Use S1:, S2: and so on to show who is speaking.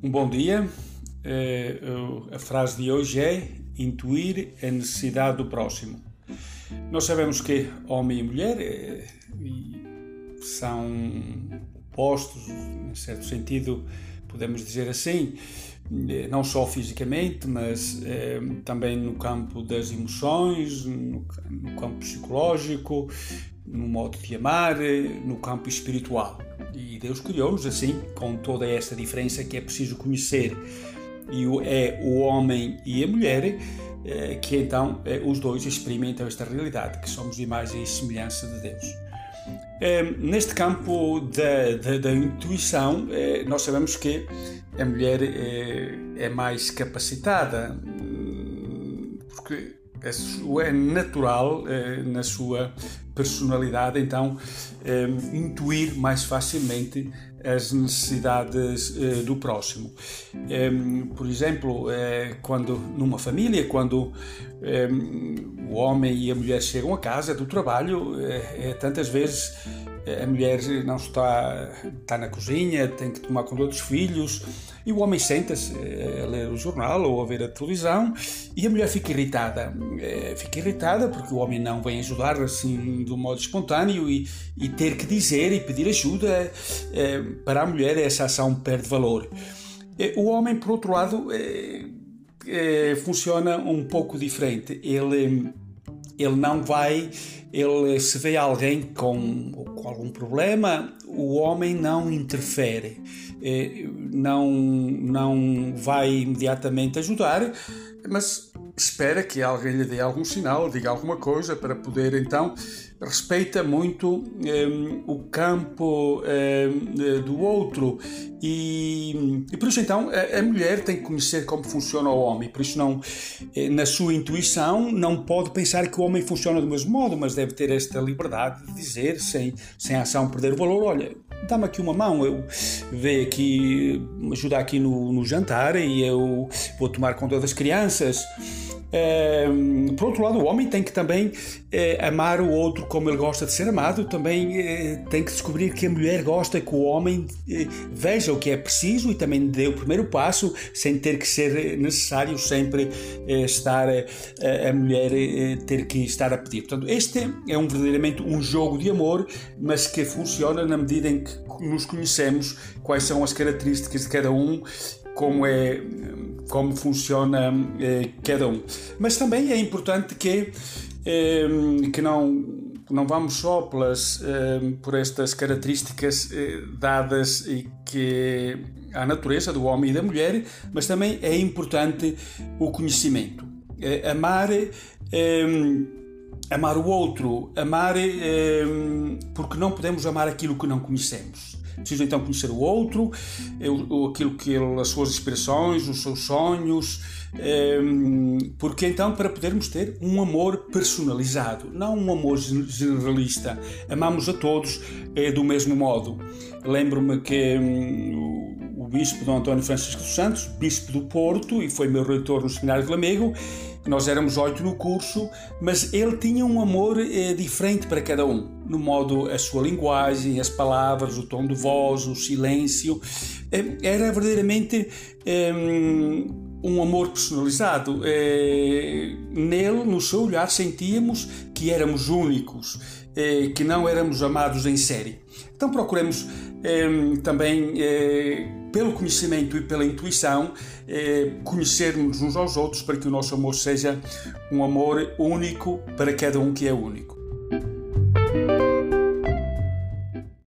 S1: Um bom dia. É, a frase de hoje é intuir a necessidade do próximo. Nós sabemos que homem e mulher é, são opostos, em certo sentido, podemos dizer assim, é, não só fisicamente, mas também no campo das emoções, no campo psicológico, no modo de amar, no campo espiritual. E Deus criou-nos assim, com toda esta diferença que é preciso conhecer. E é o homem e a mulher eh, que então eh, os dois experimentam esta realidade, que somos imagem e semelhança de Deus. Eh, neste campo da, da, da intuição, nós sabemos que a mulher é mais capacitada, hum, porque é natural na sua personalidade, então eh, intuir mais facilmente as necessidades do próximo. Por exemplo, quando numa família, quando o homem e a mulher chegam a casa do trabalho, tantas vezes a mulher não está, está na cozinha, tem que tomar conta dos filhos, e o homem senta-se a ler o jornal ou a ver a televisão, e a mulher fica irritada. Fica irritada porque o homem não vem ajudar assim de um modo espontâneo e, e ter que dizer e pedir ajuda, é, para a mulher essa ação perde valor. O homem, por outro lado, funciona um pouco diferente. Ele, ele não vai, ele se vê alguém com, com algum problema, o homem não interfere, não, não vai imediatamente ajudar, mas espera que alguém lhe dê algum sinal, diga alguma coisa para poder então respeita muito ehm, o campo ehm, do outro e, e, por isso então a, a, mulher tem que conhecer como funciona o homem por isso não eh, na sua intuição não pode pensar que o homem funciona do mesmo modo mas deve ter esta liberdade de dizer sem sem ação perder o valor olha dá-me aqui uma mão, eu vejo aqui, ajudar aqui no, no jantar e eu vou tomar conta das crianças. É, por outro lado, o homem tem que também é, amar o outro como ele gosta de ser amado, também é, tem que descobrir que a mulher gosta que o homem veja o que é preciso e também dê o primeiro passo, sem ter que ser necessário sempre estar a mulher ter que estar a pedir. Portanto, este é um verdadeiramente um jogo de amor, mas que funciona na medida em que nos conhecemos quais são as características de cada um como é como funciona eh, cada um. Mas também é importante que eh, que não não vamos só pelas eh, por estas características eh, dadas e que a natureza do homem e da mulher, mas também é importante o conhecimento. Eh, amar eh, amar o outro, amar porque não podemos amar aquilo que não conhecemos. Preciso então conhecer o outro, aquilo que ele, as suas inspirações, os seus sonhos, ehm, porque então para podermos ter um amor personalizado, não um amor generalista. Amamos a todos eh, do mesmo modo. Lembro-me que hum, o bispo Dom António Francisco dos Santos, bispo do Porto, e foi meu reitor no Seminário de Lamego, nós éramos oito no curso, mas ele tinha um amor eh, diferente para cada um, no modo a sua linguagem, as palavras, o tom de voz, o silêncio. Eh, era verdadeiramente eh, um amor personalizado. Eh, nele, no seu olhar, sentíamos que éramos únicos, eh, que não éramos amados em série. Então procuremos eh, também pelo conhecimento e pela intuição, eh, conhecermos uns aos outros para que o nosso amor seja um amor único para cada um que é único.